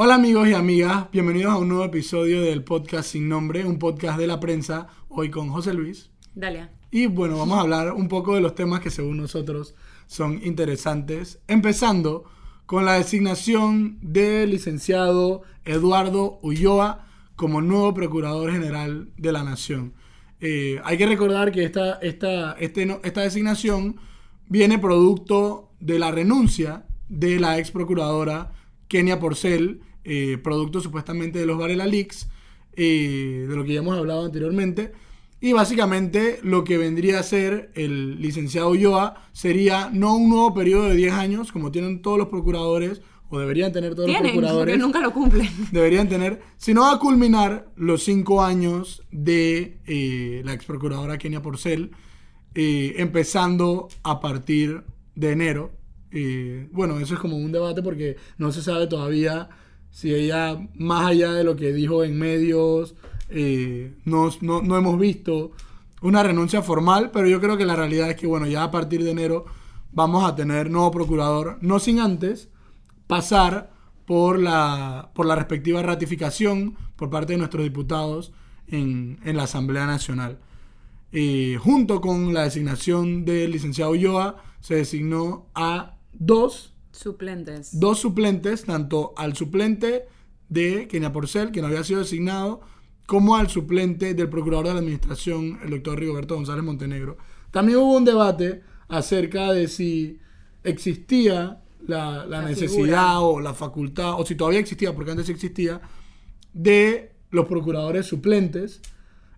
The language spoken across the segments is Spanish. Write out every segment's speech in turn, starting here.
Hola amigos y amigas, bienvenidos a un nuevo episodio del podcast sin nombre, un podcast de la prensa, hoy con José Luis. Dale. Y bueno, vamos a hablar un poco de los temas que según nosotros son interesantes, empezando con la designación del licenciado Eduardo Ulloa como nuevo Procurador General de la Nación. Eh, hay que recordar que esta, esta, este, no- esta designación viene producto de la renuncia de la ex procuradora Kenia Porcel, eh, producto supuestamente de los Varela Leaks, eh, de lo que ya hemos hablado anteriormente. Y básicamente lo que vendría a ser el licenciado Ulloa sería no un nuevo periodo de 10 años, como tienen todos los procuradores, o deberían tener todos los procuradores porque nunca lo cumplen. deberían tener, sino a culminar los cinco años de eh, la ex procuradora Kenia Porcel, eh, empezando a partir de enero. Eh, bueno, eso es como un debate porque no se sabe todavía si ella, más allá de lo que dijo en medios, eh, no, no- no hemos visto una renuncia formal, pero yo creo que la realidad es que, bueno, ya a partir de enero vamos a tener nuevo procurador, no sin antes pasar por la, por la respectiva ratificación por parte de nuestros diputados en, en la Asamblea Nacional. Eh, junto con la designación del licenciado Ulloa, se designó a dos, Suplentes. dos suplentes, tanto al suplente de Kenia Porcel, que no había sido designado, como al suplente del procurador de la administración, el doctor Rigoberto González Montenegro. También hubo un debate acerca de si existía la, la La necesidad figura. o la facultad, o si todavía existía, porque antes existía, de los procuradores suplentes.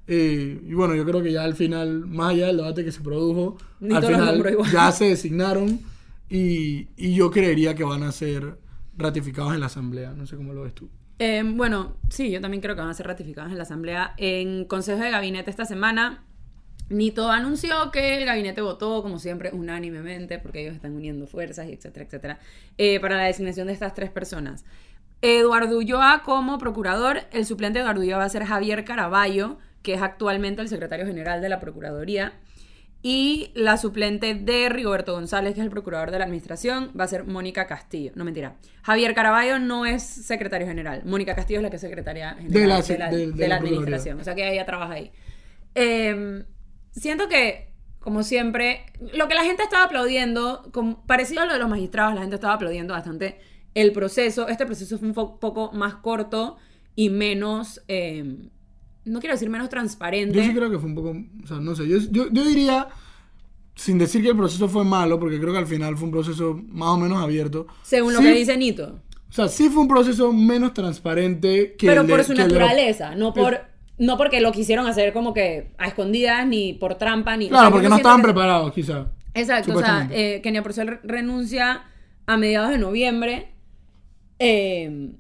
Eh, y bueno, yo creo que ya al final, más allá del debate que se produjo, Ni al final ya se designaron y, yo creería que van a ser ratificados en la Asamblea. No sé cómo lo ves tú. Eh, bueno, sí, yo también creo que van a ser ratificados en la Asamblea. En Consejo de Gabinete esta semana, Nito anunció que el gabinete votó, como siempre, unánimemente, porque ellos están uniendo fuerzas, y etcétera, etcétera, eh, para la designación de estas tres personas. Eduardo Ulloa como procurador, el suplente de Eduardo Ulloa va a ser Javier Caraballo, que es actualmente el secretario general de la Procuraduría. Y la suplente de Rigoberto González, que es el procurador de la administración, va a ser Mónica Castillo. No mentira. Javier Caraballo no es secretario general. Mónica Castillo es la que es secretaria general De de la de- de administración. O sea que ella trabaja ahí. Eh, siento que, como siempre, lo que la gente estaba aplaudiendo, como- parecido a lo de los magistrados, la gente estaba aplaudiendo bastante el proceso. Este proceso fue un poco más corto y menos, eh, no quiero decir menos transparente. Yo sí creo que fue un poco, o sea, no sé, yo, yo, yo diría, sin decir que el proceso fue malo, porque creo que al final fue un proceso más o menos abierto. según lo que dice Nito. O sea, sí fue un proceso menos transparente que Pero el de- por su naturaleza, no por... No porque lo quisieron hacer como que a escondidas, ni por trampa, ni... o Claro, sea, porque no estaban que- preparados, quizá. Exacto, o sea, eh, Kenia Porcel renuncia a mediados de noviembre, eh,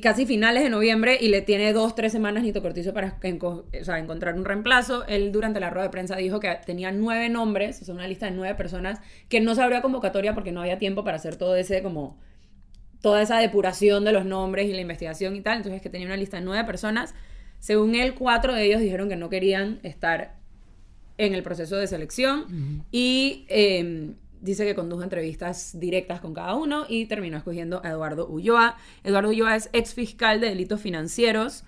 casi finales de noviembre, y le tiene dos, tres semanas Nito Cortizo para o sea, encontrar un reemplazo. Él durante la rueda de prensa dijo que tenía nueve nombres, o sea, una lista de nueve personas, que no se abrió convocatoria porque no había tiempo para hacer todo ese como toda esa depuración de los nombres y la investigación y tal, entonces que tenía una lista de nueve personas. Según él, cuatro de ellos dijeron que no querían estar en el proceso de selección y eh, dice que condujo entrevistas directas con cada uno y terminó escogiendo a Eduardo Ulloa. Eduardo Ulloa es ex fiscal de delitos financieros,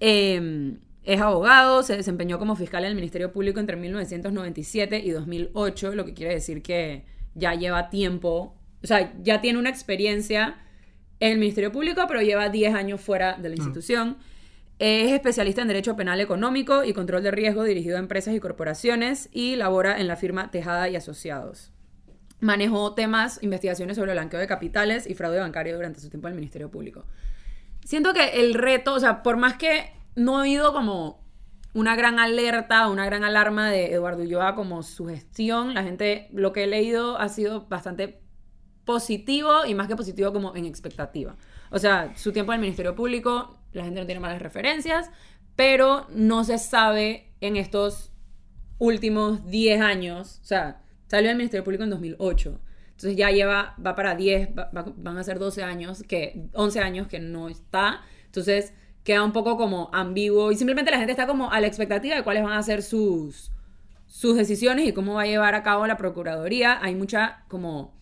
eh, es abogado, se desempeñó como fiscal en el Ministerio Público entre 1997 y 2008, lo que quiere decir que ya lleva tiempo, o sea, ya tiene una experiencia en el Ministerio Público, pero lleva 10 años fuera de la institución. Es especialista en Derecho Penal Económico y Control de Riesgo dirigido a empresas y corporaciones y labora en la firma Tejada y Asociados. Manejó temas, investigaciones sobre blanqueo de capitales y fraude bancario durante su tiempo en el Ministerio Público. Siento que el reto, o sea, por más que no he oído como una gran alerta, una gran alarma de Eduardo Ulloa como su gestión, la gente, lo que he leído ha sido bastante positivo y más que positivo como en expectativa. O sea, su tiempo en el Ministerio Público, la gente no tiene malas referencias, pero no se sabe en estos últimos 10 años, o sea, salió del Ministerio Público en 2008. Entonces ya lleva, va para 10, va- va- van a ser 12 años, que 11 años que no está. Entonces queda un poco como ambiguo y simplemente la gente está como a la expectativa de cuáles van a ser sus, sus decisiones y cómo va a llevar a cabo la Procuraduría. Hay mucha como...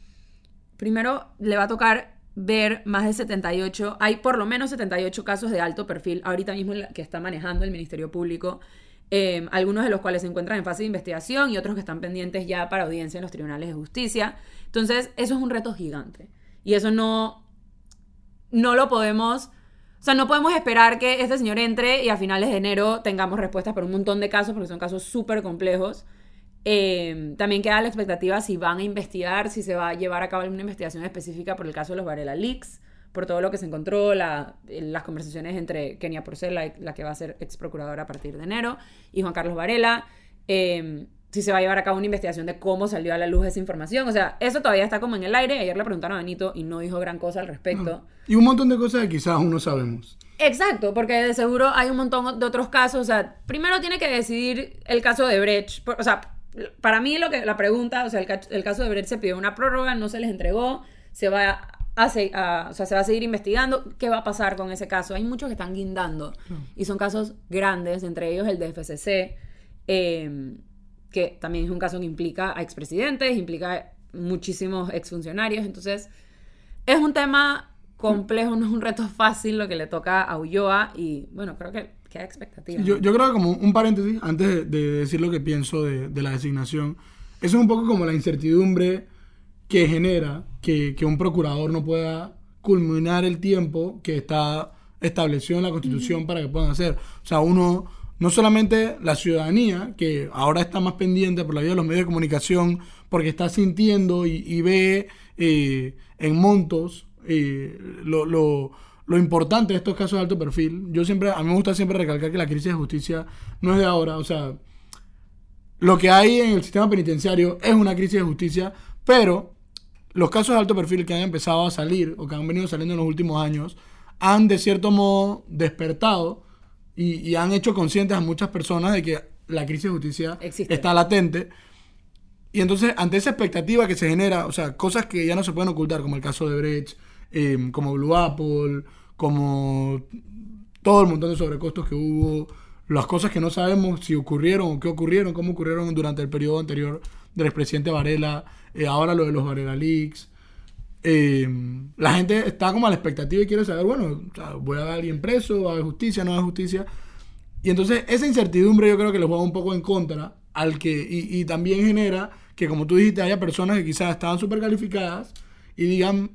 Primero le va a tocar ver más de 78, hay por lo menos 78 casos de alto perfil ahorita mismo que está manejando el Ministerio Público, eh, algunos de los cuales se encuentran en fase de investigación y otros que están pendientes ya para audiencia en los tribunales de justicia. Entonces, eso es un reto gigante. Y eso no, no lo podemos... O sea, no podemos esperar que este señor entre y a finales de enero tengamos respuestas por un montón de casos, porque son casos súper complejos. Eh, también queda la expectativa si van a investigar, si se va a llevar a cabo alguna investigación específica por el caso de los Varela Leaks, por todo lo que se encontró, la, las conversaciones entre Kenia Porcel, la, la, que va a ser ex procuradora a partir de enero, y Juan Carlos Varela. Eh, si se va a llevar a cabo una investigación de cómo salió a la luz esa información. O sea, eso todavía está como en el aire. Ayer le preguntaron a Benito y no dijo gran cosa al respecto. Y un montón de cosas que quizás aún no sabemos. Exacto, porque de seguro hay un montón de otros casos. O sea, primero tiene que decidir el caso de Brecht. O sea, para mí lo que la pregunta, o sea, el, caso de Brecht se pidió una prórroga, no se les entregó, se va a, o sea, se va a seguir investigando qué va a pasar con ese caso. Hay muchos que están guindando y son casos grandes, entre ellos el de FCC, em, que también es un caso que implica a expresidentes, implica muchísimos exfuncionarios, entonces es un tema complejo, no es un reto fácil lo que le toca a Ulloa y bueno, creo que queda expectativa. Yo, yo, creo que como un paréntesis, antes de, decir lo que pienso de, de, la designación, eso es un poco como la incertidumbre que genera que, que, un procurador no pueda culminar el tiempo que está establecido en la Constitución para que puedan hacer. O sea, uno, no solamente la ciudadanía, que ahora está más pendiente por la vía de los medios de comunicación, porque está sintiendo y, y ve eh, en montos eh, lo, lo, lo, importante de estos casos de alto perfil. Yo siempre, a mí me gusta siempre recalcar que la crisis de justicia no es de ahora, o sea, lo que hay en el sistema penitenciario es una crisis de justicia, pero los casos de alto perfil que han empezado a salir o que han venido saliendo en los últimos años han de cierto modo despertado y, y han hecho conscientes a muchas personas de que la crisis de justicia Existe. está latente. Y entonces, ante esa expectativa que se genera, o sea, cosas que ya no se pueden ocultar, como el caso de Brecht, eh, como Blue Apple, como todo el montón de sobrecostos que hubo, las cosas que no sabemos si ocurrieron o qué ocurrieron, cómo ocurrieron durante el periodo anterior del expresidente Varela, eh, ahora lo de los Varela Leaks. Eh, la gente está como a la expectativa y quiere saber, bueno, o sea, voy a dar a alguien preso, va a haber justicia, no va a haber justicia. Y entonces esa incertidumbre yo creo que le juega un poco en contra al que, y, y también genera que como tú dijiste, haya personas que quizás estaban súper calificadas y digan,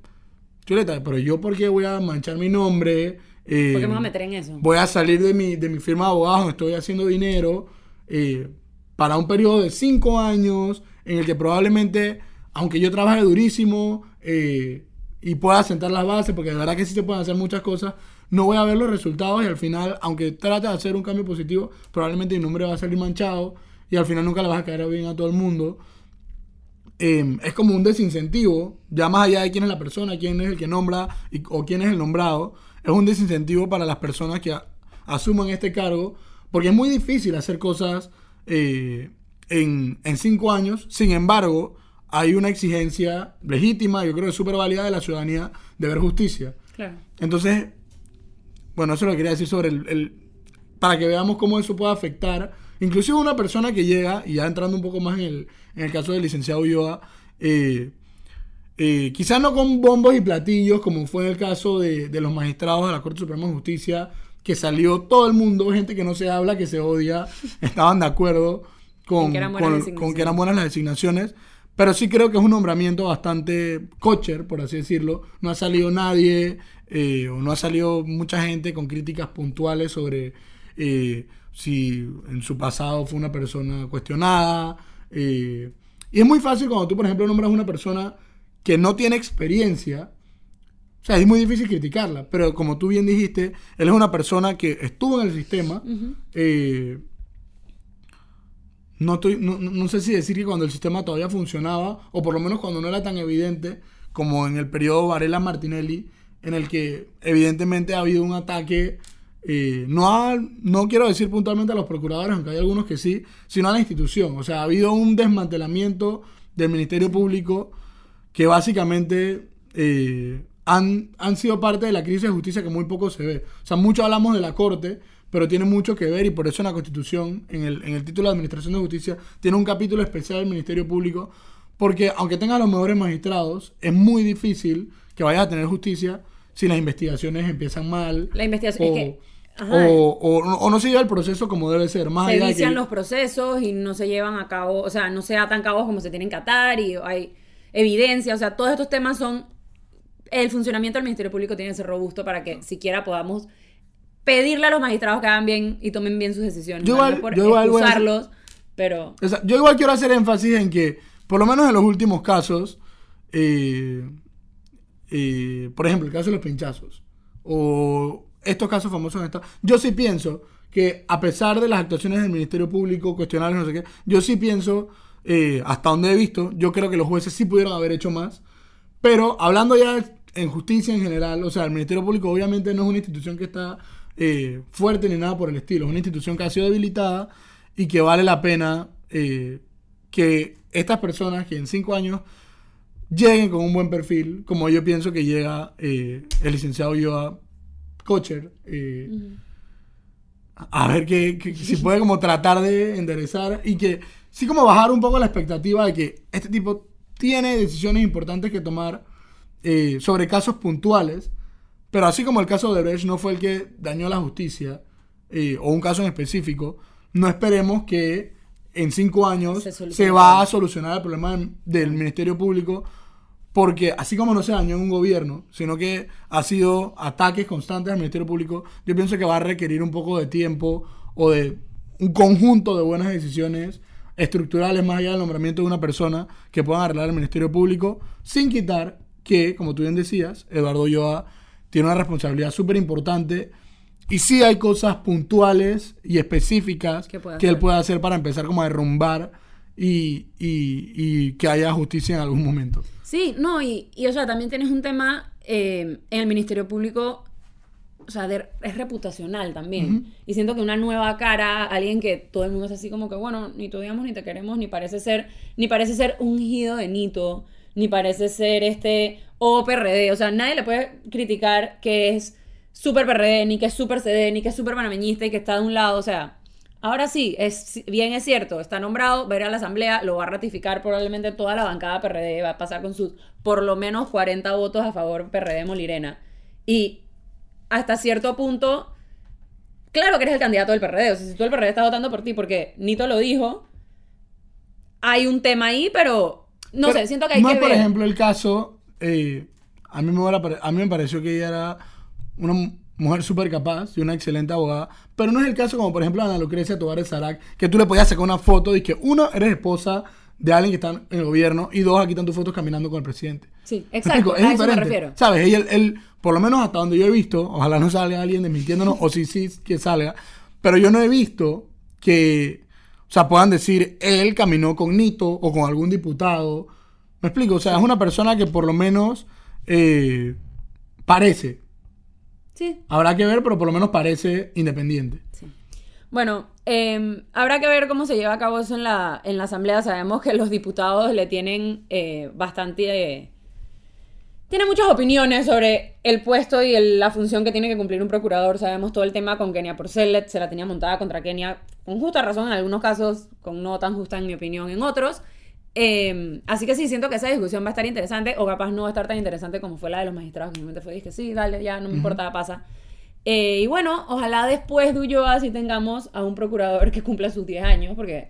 chuleta, pero yo por qué voy a manchar mi nombre, eh, ¿Por qué me voy a meter en eso? voy a salir de mi, de mi firma de abogados, estoy haciendo dinero, eh, para un periodo de cinco años, en el que probablemente, aunque yo trabaje durísimo eh, y pueda sentar las bases, porque de verdad que sí se pueden hacer muchas cosas, no voy a ver los resultados y al final, aunque trate de hacer un cambio positivo, probablemente mi nombre va a salir manchado y al final nunca le vas a caer bien a todo el mundo. Eh, es como un desincentivo, ya más allá de quién es la persona, quién es el que nombra y, o quién es el nombrado, es un desincentivo para las personas que a, asuman este cargo, porque es muy difícil hacer cosas eh, en, en, cinco años. Sin embargo, hay una exigencia legítima, yo creo que súper válida de la ciudadanía de ver justicia. Claro. Entonces, bueno, eso lo quería decir sobre el, el, para que veamos cómo eso puede afectar. Inclusive una persona que llega, y ya entrando un poco más en el, en el caso del licenciado Ulloa, eh, eh, quizás no con bombos y platillos, como fue en el caso de, de, los magistrados de la Corte Suprema de Justicia, que salió todo el mundo, gente que no se habla, que se odia, estaban de acuerdo con, que con, con que eran buenas las designaciones. Pero sí creo que es un nombramiento bastante cocher, por así decirlo. No ha salido nadie, eh, o no ha salido mucha gente con críticas puntuales sobre eh, si en su pasado fue una persona cuestionada. Eh, y es muy fácil cuando tú, por ejemplo, nombras a una persona que no tiene experiencia. O sea, es muy difícil criticarla, pero como tú bien dijiste, él es una persona que estuvo en el sistema. Uh -huh. No, estoy, no, no, sé si decir que cuando el sistema todavía funcionaba, o por lo menos cuando no era tan evidente como en el periodo Varela Martinelli, en el que evidentemente ha habido un ataque, eh, no, a, no quiero decir puntualmente a los procuradores, aunque hay algunos que sí, sino a la institución. O sea, ha habido un desmantelamiento del Ministerio Público que básicamente eh, han, han sido parte de la crisis de justicia que muy poco se ve. O sea, mucho hablamos de la Corte, pero tiene mucho que ver y por eso en la Constitución, en el, en el título de Administración de Justicia, tiene un capítulo especial del Ministerio Público, Porque aunque tengas los mejores magistrados, es muy difícil que vayas a tener justicia si las investigaciones empiezan mal. La investigación o, es que ajá, o, o- o no se lleva el proceso como debe ser. Más se allá de vician que- los procesos y no se llevan a cabo, o sea, no se atan cabos como se tienen que atar y hay evidencia, o sea, todos estos temas son el funcionamiento del Ministerio Público tiene que ser robusto para que siquiera podamos pedirle a los magistrados que hagan bien y tomen bien sus decisiones. Yo igual- por yo igual hacer- excusarlos, pero O sea, yo igual quiero hacer énfasis en que, por lo menos en los últimos casos, eh, eh, por ejemplo, el caso de los pinchazos, o estos casos famosos en yo sí pienso que a pesar de las actuaciones del Ministerio Público, cuestionables, no sé qué, yo sí pienso, eh, hasta donde he visto, yo creo que los jueces sí pudieron haber hecho más, pero hablando ya en justicia en general, o sea, el Ministerio Público obviamente no es una institución que está eh, fuerte ni nada por el estilo, es una institución que ha sido debilitada y que vale la pena eh, que estas personas que en cinco años lleguen con un buen perfil, como yo pienso que llega eh, el licenciado Joa Kocher, eh, a ver que, que- que si puede como tratar de enderezar y que sí como bajar un poco la expectativa de que este tipo tiene decisiones importantes que tomar sobre casos puntuales, pero así como el caso de Brecht no fue el que dañó la justicia, eh, o un caso en específico, no esperemos que en cinco años Se va a solucionar el problema del, del Ministerio Público, porque así como no se dañó en un gobierno, sino que ha sido ataques constantes al Ministerio Público, yo pienso que va a requerir un poco de tiempo o de un conjunto de buenas decisiones estructurales más allá del nombramiento de una persona que puedan arreglar el Ministerio Público, sin quitar que, como tú bien decías, Eduardo Yoa tiene una responsabilidad súper importante y sí hay cosas puntuales y específicas Que él puede hacer para empezar como a derrumbar y, y- y que haya justicia en algún momento. Sí, no, y, y, o sea, también tienes un tema eh, en el Ministerio Público, o sea, de- es reputacional también. Y siento que una nueva cara, alguien que todo el mundo es así como que, bueno, ni te odiamos ni te queremos, ni parece ser, ni parece ser ungido de Nito, ni parece ser este o PRD. O sea, nadie le puede criticar que es súper PRD, ni que es súper CD, ni que es súper panameñista y que está de un lado. O sea, ahora sí, es, bien es cierto, está nombrado, va a ir a la asamblea, lo va a ratificar probablemente toda la bancada PRD, va a pasar con sus por lo menos 40 votos a favor PRD Molirena. Y hasta cierto punto, claro que eres el candidato del PRD. O sea, si tú el PRD está votando por ti porque Nito lo dijo, hay un tema ahí, pero no Pero sé, siento que hay no que es, por ver. ejemplo, el caso. Eh, a, mí me hubiera pare- a mí me pareció que ella era una mu- mujer súper capaz y una excelente abogada. Pero no es el caso como, por ejemplo, Ana Lucrecia Tobar Sarac, que tú le podías sacar una foto y que, uno, eres esposa de alguien que está en el gobierno y dos, aquí están tus fotos caminando con el presidente. Sí, ¿Me exacto, explico? a eso me refiero. ¿Sabes? Ella, él, él, por lo menos hasta donde yo he visto, ojalá no salga alguien desmintiéndonos, o sí, sí, que salga, pero yo no he visto que, o sea, puedan decir, él caminó con Nito o con algún diputado. ¿Me explico? O sea, es una persona que por lo menos eh, parece. Sí, Habrá que ver, pero por lo menos parece independiente. Sí. Bueno, eh, habrá que ver cómo se lleva a cabo eso en la, en la Asamblea. Sabemos que los diputados le tienen eh, bastante... tiene muchas opiniones sobre el puesto y el- la función que tiene que cumplir un procurador. Sabemos todo el tema con Kenia Porcelet, se la tenía montada contra Kenia con justa razón en algunos casos, con no tan justa en mi opinión en otros. Eh, así que sí, siento que esa discusión va a estar interesante, o capaz no va a estar tan interesante como fue la de los magistrados, que simplemente fue, dije, sí, dale, ya, no me importa, pasa. Eh, y bueno, ojalá después de Ulloa sí tengamos a un procurador que cumpla sus 10 años, porque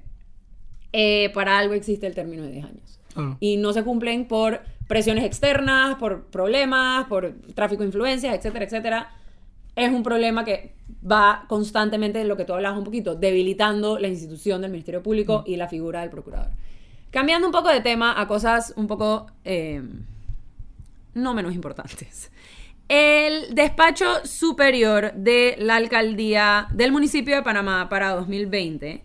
eh, para algo existe el término de 10 años. Claro. Y no se cumplen por presiones externas, por problemas, por tráfico de influencias, etcétera, etcétera. Es un problema que va constantemente, lo que tú hablabas un poquito, debilitando la institución del Ministerio Público y la figura del procurador. Cambiando un poco de tema a cosas un poco eh, no menos importantes. El despacho superior de la alcaldía del municipio de Panamá para 2020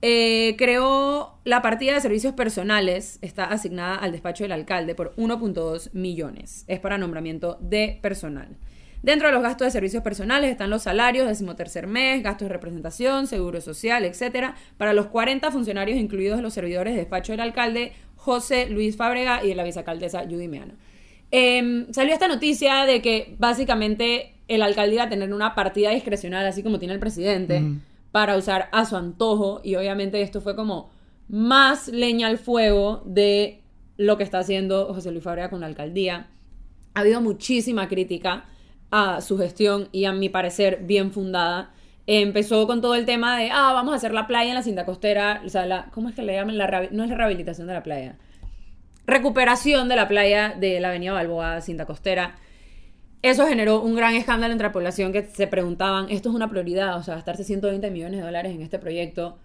eh, creó la partida de servicios personales, está asignada al despacho del alcalde por 1.2 millones. Es para nombramiento de personal. Dentro de los gastos de servicios personales están los salarios, decimotercer mes, gastos de representación, seguro social, etcétera, para los 40 funcionarios incluidos los servidores de despacho del alcalde José Luis Fábrega y de la vicealcaldesa Judy Meana. Eh, salió esta noticia de que básicamente el alcalde iba a tener una partida discrecional, así como tiene el presidente, para usar a su antojo. Y obviamente esto fue como más leña al fuego de lo que está haciendo José Luis Fábrega con la alcaldía. Ha habido muchísima crítica a su gestión y a mi parecer bien fundada. Empezó con todo el tema de, ah, vamos a hacer la playa en la cinta costera, o sea, la, ¿cómo es que le llaman? La, no es la rehabilitación de la playa. Recuperación de la playa de la avenida Balboa, cinta costera. Eso generó un gran escándalo entre la población que se preguntaban, ¿esto es una prioridad? O sea, gastarse 120 millones de dólares en este proyecto,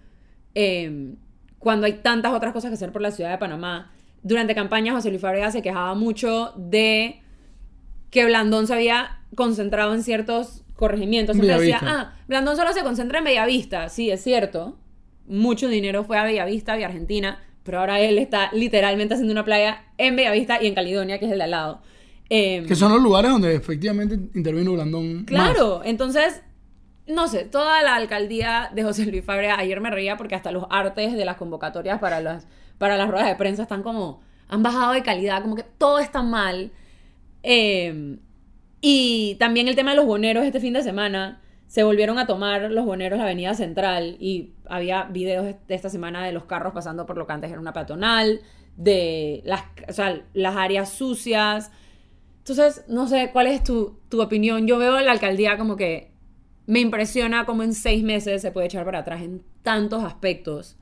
eh, cuando hay tantas otras cosas que hacer por la ciudad de Panamá. Durante campaña, José Luis Fábrega se quejaba mucho de que Blandón se había concentrado en ciertos corregimientos. Siempre decía, ah, Blandón solo se concentra en Bellavista. Sí, es cierto. Mucho dinero fue a Bellavista, a Argentina, pero ahora él está literalmente haciendo una playa en Bellavista y en Caledonia, que es el de al lado. Eh, Que son los lugares donde efectivamente intervino Blandón. más. Claro, entonces, no sé, toda la alcaldía de José Luis Fábrega, ayer me reía porque hasta los artes de las convocatorias para las, para las ruedas de prensa están como, han bajado de calidad, como que todo está mal. Eh, y también el tema de los boneros este fin de semana, se volvieron a tomar los boneros la avenida central y había videos de esta semana de los carros pasando por lo que antes era una peatonal, de las, o sea, las áreas sucias. Entonces, no sé, ¿cuál es tu, tu opinión? Yo veo la alcaldía como que me impresiona cómo en seis meses se puede echar para atrás en tantos aspectos.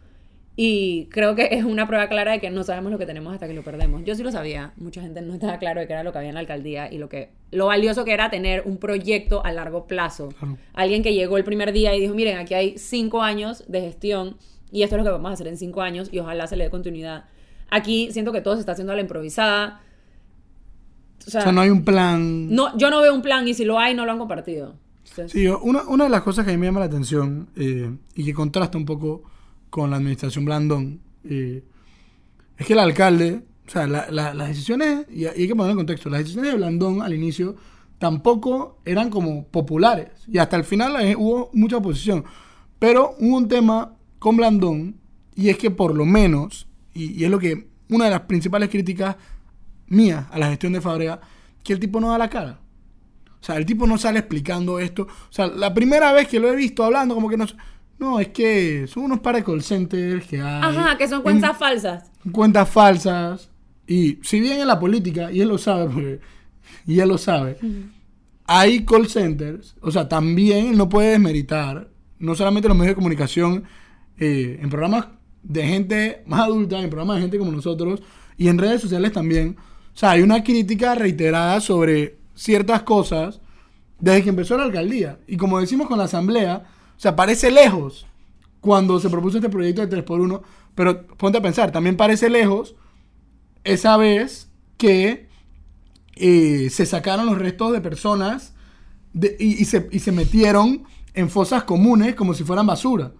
Y creo que es una prueba clara de que no sabemos lo que tenemos hasta que lo perdemos. Yo sí lo sabía. Mucha gente no estaba claro de qué era lo que había en la alcaldía y lo que lo valioso que era tener un proyecto a largo plazo. Claro. Alguien que llegó el primer día y dijo, miren, aquí hay cinco años de gestión y esto es lo que vamos a hacer en cinco años y ojalá se le dé continuidad. Aquí siento que todo se está haciendo a la improvisada. O sea, O sea, no hay un plan. no, yo no veo un plan y si lo hay, no lo han compartido. Entonces, Sí, una, una de las cosas que a mí me llama la atención eh, y que contrasta un poco con la administración Blandón es que el alcalde, o sea, la- la- las decisiones, y, hay que ponerlo en contexto, las decisiones de Blandón al inicio tampoco eran como populares y hasta el final hubo mucha oposición. Pero hubo un tema con Blandón y es que por lo menos, y, es lo que una de las principales críticas mías a la gestión de Fábrega, que el tipo no da la cara. O sea, el tipo no sale explicando esto. O sea, la primera vez que lo he visto hablando, como que no. No, es que son unos par de call centers que hay. Ajá, que son cuentas falsas. en- cuentas falsas. Y si bien en la política, y él lo sabe, porque, y él lo sabe, hay call centers. O sea, también él no puede desmeritar, no solamente los medios de comunicación, eh, en programas de gente más adulta, en programas de gente como nosotros, y en redes sociales también. O sea, hay una crítica reiterada sobre ciertas cosas desde que empezó la alcaldía. Y como decimos con la asamblea, sea, parece lejos cuando se propuso este proyecto de 3x1, pero ponte a pensar, también parece lejos esa vez que eh, se sacaron los restos de personas de- y, y se, y se metieron en fosas comunes como si fueran basura.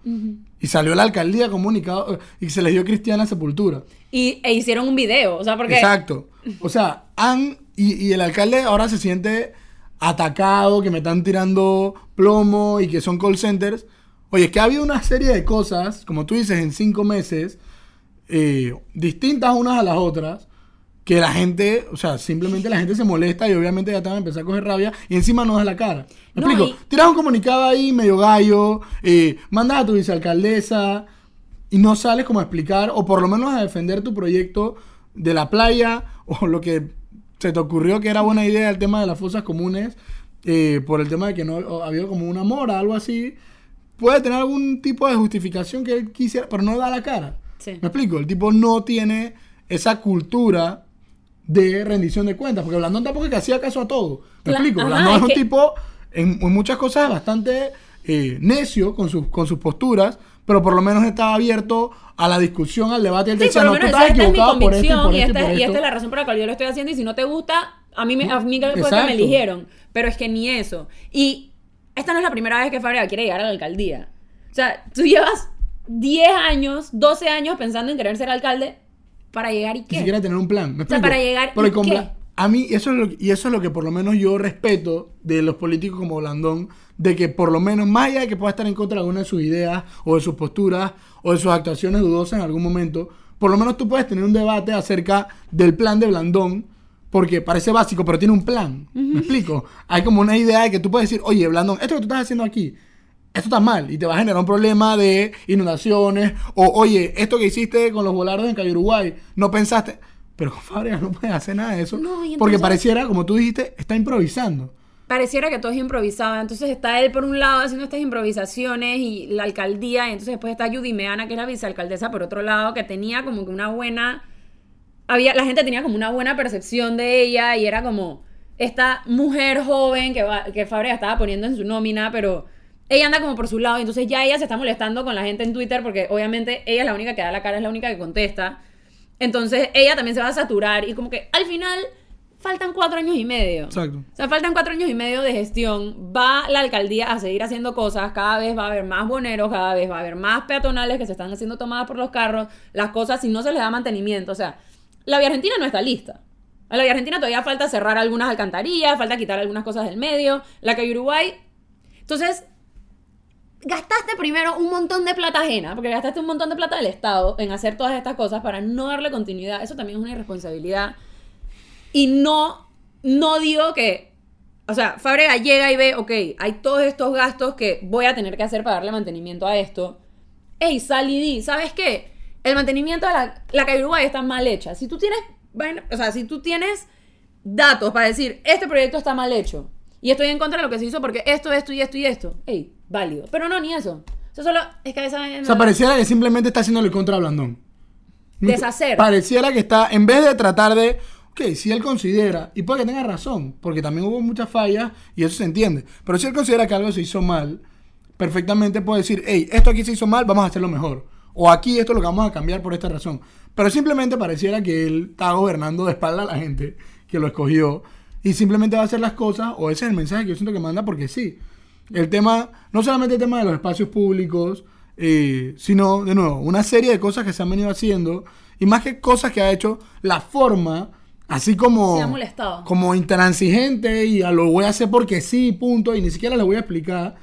Y salió la alcaldía comunicado y se les dio cristiana sepultura. Y, e hicieron un video, o sea, porque... Exacto. O sea, han. Y, y el alcalde ahora se siente atacado, que me están tirando plomo y que son call centers. Oye, es que ha habido una serie de cosas, como tú dices, en cinco meses, eh, distintas unas a las otras, que la gente, o sea, simplemente la gente se molesta y obviamente ya te van a empezar a coger rabia y encima no das la cara. ¿Me No, explico? y- Tiras un comunicado ahí medio gallo, eh, mandas a tu vicealcaldesa y no sales como a explicar o por lo menos a defender tu proyecto de la playa o lo que se te ocurrió que era buena idea el tema de las fosas comunes eh, por el tema de que no había como una mora, algo así. Puede tener algún tipo de justificación que él quisiera, pero no da la cara. Sí. ¿Me explico? El tipo no tiene esa cultura de rendición de cuentas, porque Blandón tampoco es que hacía caso a todo. ¿Me explico? ajá, Blandón es es un tipo en, en muchas cosas bastante eh, necio con sus, con sus posturas, pero por lo menos estaba abierto a la discusión, al debate. Él Sí, decía, no, tú estás esa esta es mi equivocado por esto y por y, esto y esta, por y esta es la razón por la cual yo lo estoy haciendo y si no te gusta, a mí, me, a mí que me eligieron. Pero es que ni eso. Y esta no es la primera vez que Fábrega quiere llegar a la alcaldía. O sea, tú llevas 10 años, 12 años pensando en querer ser alcalde para llegar y Ni qué. siquiera tener un plan. ¿Me O sea, para llegar, Porque ¿y con qué? A mí, eso es lo, y eso es lo que por lo menos yo respeto de los políticos como Blandón, de que por lo menos, más allá de que pueda estar en contra de alguna de sus ideas, o de sus posturas, o de sus actuaciones dudosas en algún momento, por lo menos tú puedes tener un debate acerca del plan de Blandón, porque parece básico, pero tiene un plan. ¿Me explico? Hay como una idea de que tú puedes decir, oye, Blandón, esto que tú estás haciendo aquí, esto está mal y te va a generar un problema de inundaciones o oye, esto que hiciste con los volardos en Calle Uruguay, no pensaste, Pero con Fábrega no puede hacer nada de eso. No, porque pareciera, como tú dijiste, está improvisando. pareciera que todo es improvisado. Entonces está él por un lado haciendo estas improvisaciones y la alcaldía, y entonces después está Judy Meana, que es la vicealcaldesa, por otro lado, que tenía como que una buena. Había, la gente tenía como una buena percepción de ella y era como esta mujer joven que, va, que Fábrega estaba poniendo en su nómina, pero ella anda como por su lado, entonces ya ella se está molestando con la gente en Twitter porque obviamente ella es la única que da la cara, es la única que contesta. Entonces ella también se va a saturar y como que al final faltan cuatro años y medio. Exacto. O sea, faltan cuatro años y medio de gestión. Va la alcaldía a seguir haciendo cosas. Cada vez va a haber más boneros, cada vez va a haber más peatonales que se están haciendo tomadas por los carros. Las cosas, si no se les da mantenimiento. O sea, la vía argentina no está lista. A la vía argentina todavía falta cerrar algunas alcantarillas, falta quitar algunas cosas del medio. La que Uruguay. Entonces, gastaste primero un montón de plata ajena, porque gastaste un montón de plata del Estado en hacer todas estas cosas para no darle continuidad. Eso también es una irresponsabilidad. Y no, no digo que, o sea, Fábrega llega y ve, ok, hay todos estos gastos que voy a tener que hacer para darle mantenimiento a esto. Ey, sal ¿sabes qué? El mantenimiento de la, la calle Uruguay está mal hecha. Si tú tienes, o sea, si tú tienes datos para decir, este proyecto está mal hecho y estoy en contra de lo que se hizo porque esto, esto y esto y esto, ey, válido. Pero no, ni eso. Eso solo es que esa vaina O sea, no- pareciera que simplemente está haciéndole contra a Blandón. Deshacer. Pareciera que está, en vez de tratar de, ok, si él considera, y puede que tenga razón, porque también hubo muchas fallas y eso se entiende, pero si él considera que algo se hizo mal, perfectamente puede decir, hey, esto aquí se hizo mal, vamos a hacerlo mejor. O aquí esto es lo que vamos a cambiar por esta razón. Pero simplemente pareciera que él está gobernando de espalda a la gente que lo escogió y simplemente va a hacer las cosas, o ese es el mensaje que yo siento que manda porque sí. El tema, no solamente el tema de los espacios públicos, eh, sino, de nuevo, una serie de cosas que se han venido haciendo y más que cosas que ha hecho, la forma, así como, Se ha molestado. como intransigente y a lo voy a hacer porque sí, punto, y ni siquiera le voy a explicar.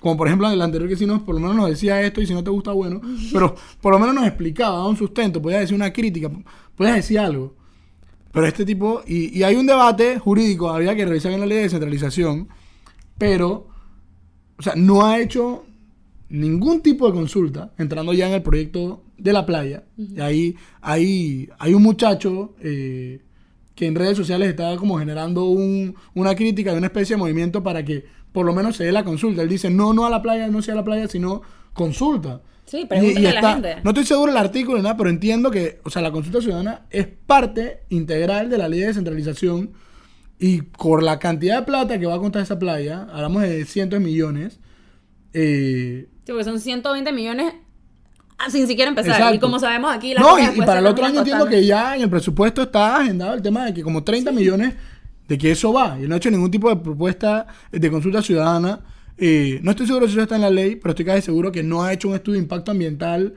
Como por ejemplo el anterior que sí nos, por lo menos nos decía esto y si no te gusta, bueno, pero por lo menos nos explicaba, daba un sustento, podía decir una crítica, podía decir algo. Pero este tipo, y, y hay un debate jurídico, habría que revisar bien la ley de descentralización, pero, o sea, no ha hecho ningún tipo de consulta entrando ya en el proyecto de la playa. Y ahí hay, hay un muchacho eh, que en redes sociales está como generando un- una crítica de una especie de movimiento para que por lo menos se dé la consulta. Él dice, no, no a la playa, no sea a la playa, sino consulta. Sí, pregúntale a la gente. No estoy seguro del artículo ni nada, pero entiendo que, o sea, la consulta ciudadana es parte integral de la ley de descentralización y por la cantidad de plata que va a contar esa playa, hablamos de cientos de millones, eh, Sí, porque son 120 millones ah, sin siquiera empezar. Exacto. Y como sabemos aquí, las No, y, para el otro año entiendo que ya en el presupuesto está agendado el tema de que como 30 millones de que eso va. Y no ha hecho ningún tipo de propuesta de consulta ciudadana. Eh, no estoy seguro si eso está en la ley, pero estoy casi seguro que no ha hecho un estudio de impacto ambiental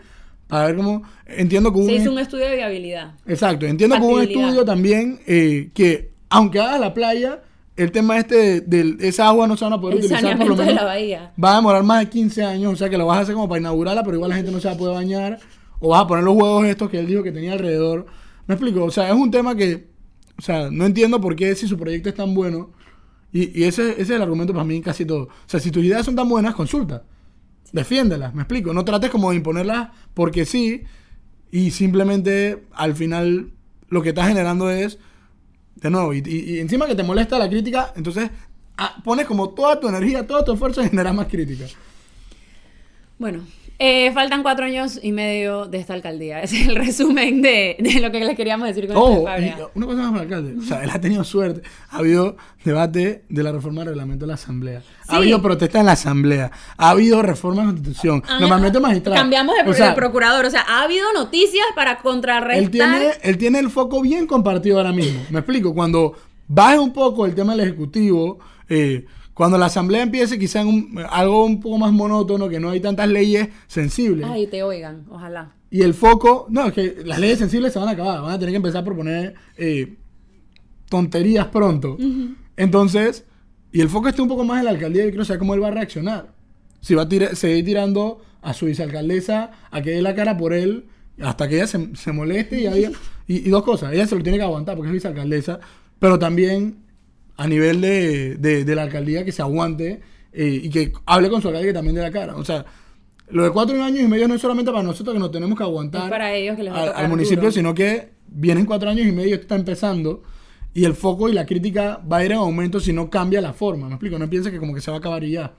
para ver cómo... Entiendo que hubo Se un- hizo un estudio de viabilidad. Exacto, entiendo que hubo un estudio también eh, que, aunque hagas la playa, el tema este de, de esa agua no se van a poder El utilizar por lo saneamiento de menos. la bahía. Va a demorar más de 15 años, o sea que lo vas a hacer como para inaugurarla, pero igual la gente no se va a poder bañar. O vas a poner los huevos estos que él dijo que tenía alrededor. Me explico, o sea, es un tema que, o sea, no entiendo por qué si su proyecto es tan bueno. Y, y ese, ese es el argumento para mí en casi todo. O sea, si tus ideas son tan buenas, consulta. Defiéndelas, me explico. No trates como de imponerlas porque sí. Y simplemente al final lo que estás generando es, de nuevo, y, y- y encima que te molesta la crítica, entonces ah, pones como toda tu energía, todo tu esfuerzo en generar más crítica. Bueno, eh, faltan cuatro años y medio de esta alcaldía. Ese es el resumen de, de lo que les queríamos decir con Oh, Fábrega. una cosa más para el alcalde. O sea, él ha tenido suerte. Ha habido debate de la reforma del reglamento de la Asamblea. Sí. Ha habido protesta en la Asamblea. Ha habido reforma de la Constitución. Ah, Normalmente magistrado. Cambiamos de, O sea, de procurador. O sea, ha habido noticias para contrarrestar. él tiene, él tiene el foco bien compartido ahora mismo. Me explico. Cuando baje un poco el tema del Ejecutivo, eh, cuando la Asamblea empiece quizá en un- algo un poco más monótono, que no hay tantas leyes sensibles. Ay, te oigan, ojalá. Y el foco, no, es que las leyes sensibles se van a acabar, van a tener que empezar por poner eh, tonterías pronto. Entonces, y el foco esté un poco más en la alcaldía, yo quiero saber cómo él va a reaccionar. Si va a tira- seguir tirando a su vicealcaldesa a que dé la cara por él hasta que ella se, se moleste y, haya- y, y dos cosas, ella se lo tiene que aguantar porque es vicealcaldesa, pero también a nivel de, de- de la alcaldía que se aguante eh, y que hable con su alcalde que también dé la cara. O sea, lo de cuatro años y medio no es solamente para nosotros que nos tenemos que aguantar para ellos que les va a al, al municipio, duro. sino que vienen cuatro años y medio, esto está empezando, y el foco y la crítica va a ir en aumento si no cambia la forma. ¿Me explico? No piensa que como que se va a acabar y ya.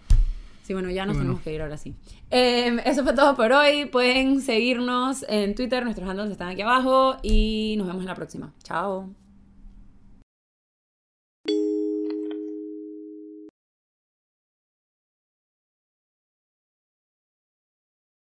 Sí, bueno, ya nos Bueno. tenemos que ir ahora sí. Eh, eso fue todo por hoy. Pueden seguirnos en Twitter, nuestros handles están aquí abajo y nos vemos en la próxima. Chao. Thank you